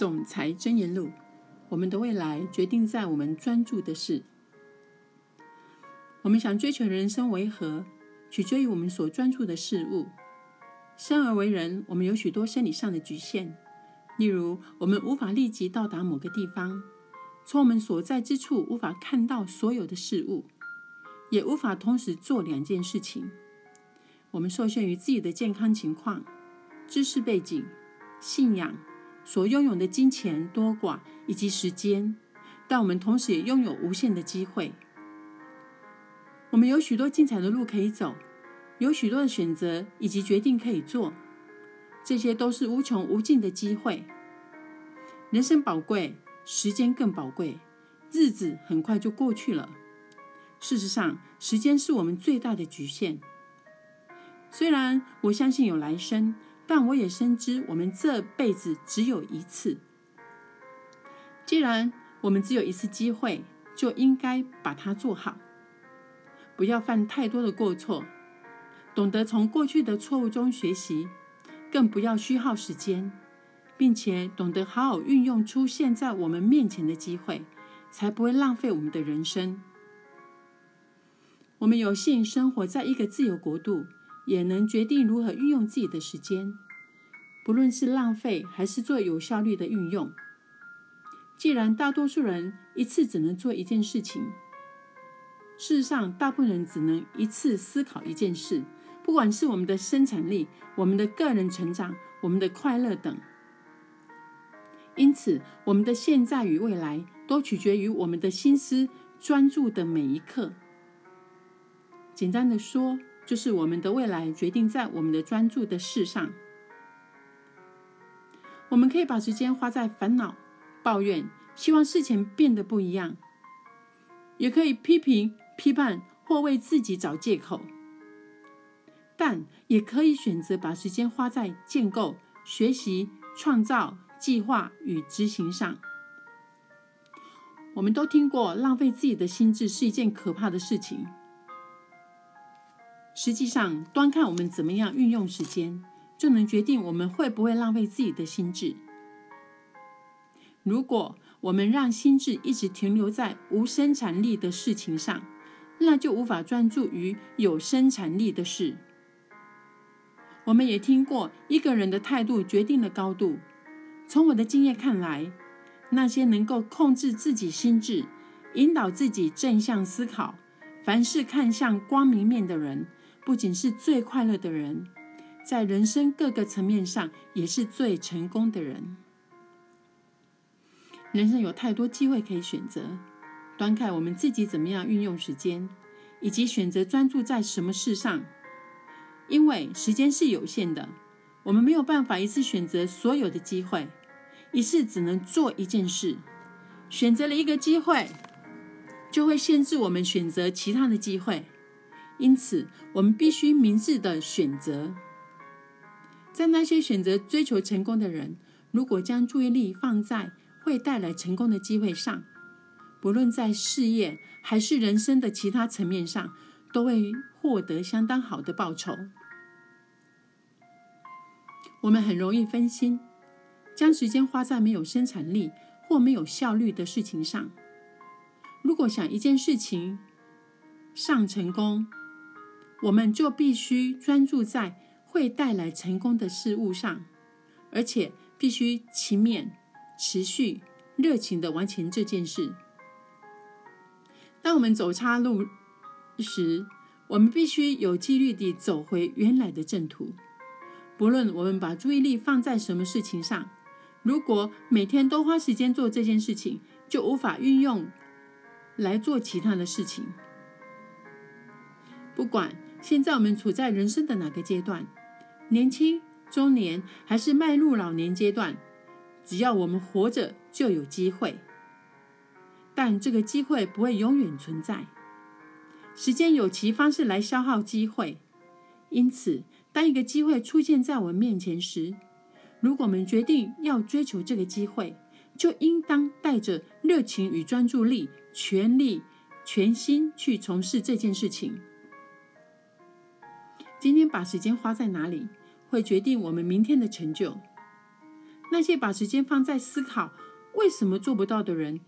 总裁箴言录：我们的未来决定在我们专注的事。我们想追求人生为何，取决于我们所专注的事物。生而为人，我们有许多生理上的局限，例如我们无法立即到达某个地方，从我们所在之处无法看到所有的事物，也无法同时做两件事情。我们受限于自己的健康情况、知识背景、信仰。所拥有的金钱多寡以及时间，但我们同时也拥有无限的机会。我们有许多精彩的路可以走，有许多的选择以及决定可以做，这些都是无穷无尽的机会。人生宝贵，时间更宝贵，日子很快就过去了。事实上，时间是我们最大的局限。虽然我相信有来生。但我也深知，我们这辈子只有一次。既然我们只有一次机会，就应该把它做好，不要犯太多的过错，懂得从过去的错误中学习，更不要虚耗时间，并且懂得好好运用出现在我们面前的机会，才不会浪费我们的人生。我们有幸生活在一个自由国度。也能决定如何运用自己的时间，不论是浪费还是做有效率的运用。既然大多数人一次只能做一件事情，事实上，大部分人只能一次思考一件事，不管是我们的生产力、我们的个人成长、我们的快乐等。因此，我们的现在与未来都取决于我们的心思专注的每一刻。简单的说。就是我们的未来决定在我们的专注的事上。我们可以把时间花在烦恼、抱怨，希望事情变得不一样；也可以批评、批判或为自己找借口。但也可以选择把时间花在建构、学习、创造、计划与执行上。我们都听过，浪费自己的心智是一件可怕的事情。实际上，端看我们怎么样运用时间，就能决定我们会不会浪费自己的心智。如果我们让心智一直停留在无生产力的事情上，那就无法专注于有生产力的事。我们也听过，一个人的态度决定了高度。从我的经验看来，那些能够控制自己心智、引导自己正向思考、凡事看向光明面的人。不仅是最快乐的人，在人生各个层面上也是最成功的人。人生有太多机会可以选择，端看我们自己怎么样运用时间，以及选择专注在什么事上。因为时间是有限的，我们没有办法一次选择所有的机会，一次只能做一件事。选择了一个机会，就会限制我们选择其他的机会。因此，我们必须明智的选择。在那些选择追求成功的人，如果将注意力放在会带来成功的机会上，不论在事业还是人生的其他层面上，都会获得相当好的报酬。我们很容易分心，将时间花在没有生产力或没有效率的事情上。如果想一件事情上成功，我们就必须专注在会带来成功的事物上，而且必须勤勉、持续、热情的完成这件事。当我们走岔路时，我们必须有纪律地走回原来的正途。不论我们把注意力放在什么事情上，如果每天都花时间做这件事情，就无法运用来做其他的事情。不管。现在我们处在人生的哪个阶段？年轻、中年，还是迈入老年阶段？只要我们活着，就有机会。但这个机会不会永远存在。时间有其方式来消耗机会，因此，当一个机会出现在我们面前时，如果我们决定要追求这个机会，就应当带着热情与专注力，全力、全心去从事这件事情。今天把时间花在哪里，会决定我们明天的成就。那些把时间放在思考为什么做不到的人，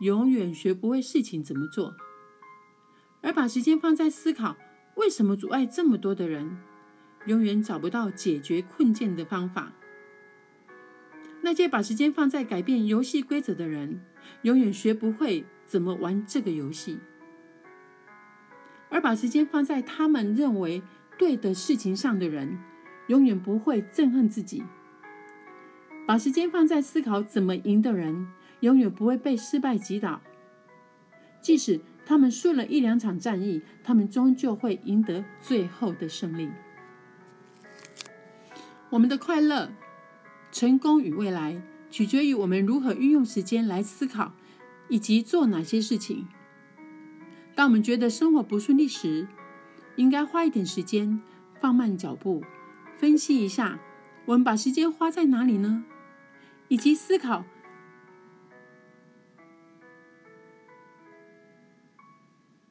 永远学不会事情怎么做；而把时间放在思考为什么阻碍这么多的人，永远找不到解决困境的方法。那些把时间放在改变游戏规则的人，永远学不会怎么玩这个游戏；而把时间放在他们认为对的事情上的人，永远不会憎恨自己。把时间放在思考怎么赢的人，永远不会被失败击倒。即使他们输了一两场战役，他们终究会赢得最后的胜利。我们的快乐。成功与未来取决于我们如何运用时间来思考，以及做哪些事情。当我们觉得生活不顺利时，应该花一点时间，放慢脚步，分析一下我们把时间花在哪里呢？以及思考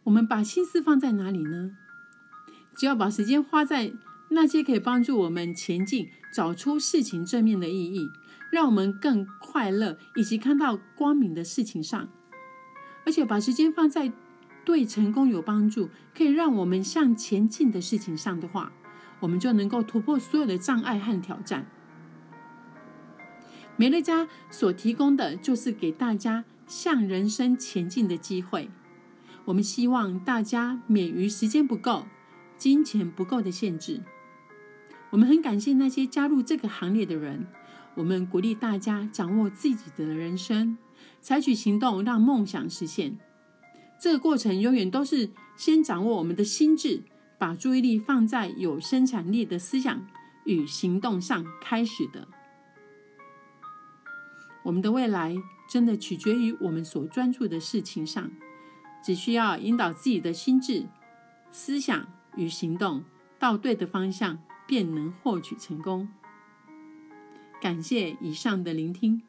我们把心思放在哪里呢？只要把时间花在。那些可以帮助我们前进、找出事情正面的意义，让我们更快乐以及看到光明的事情上，而且把时间放在对成功有帮助、可以让我们向前进的事情上的话，我们就能够突破所有的障碍和挑战。美乐家所提供的就是给大家向人生前进的机会。我们希望大家免于时间不够、金钱不够的限制。我们很感谢那些加入这个行列的人。我们鼓励大家掌握自己的人生，采取行动让梦想实现。这个过程永远都是先掌握我们的心智，把注意力放在有生产力的思想与行动上开始的。我们的未来真的取决于我们所专注的事情上，只需要引导自己的心智、思想与行动到对的方向。便能获取成功。感谢以上的聆听。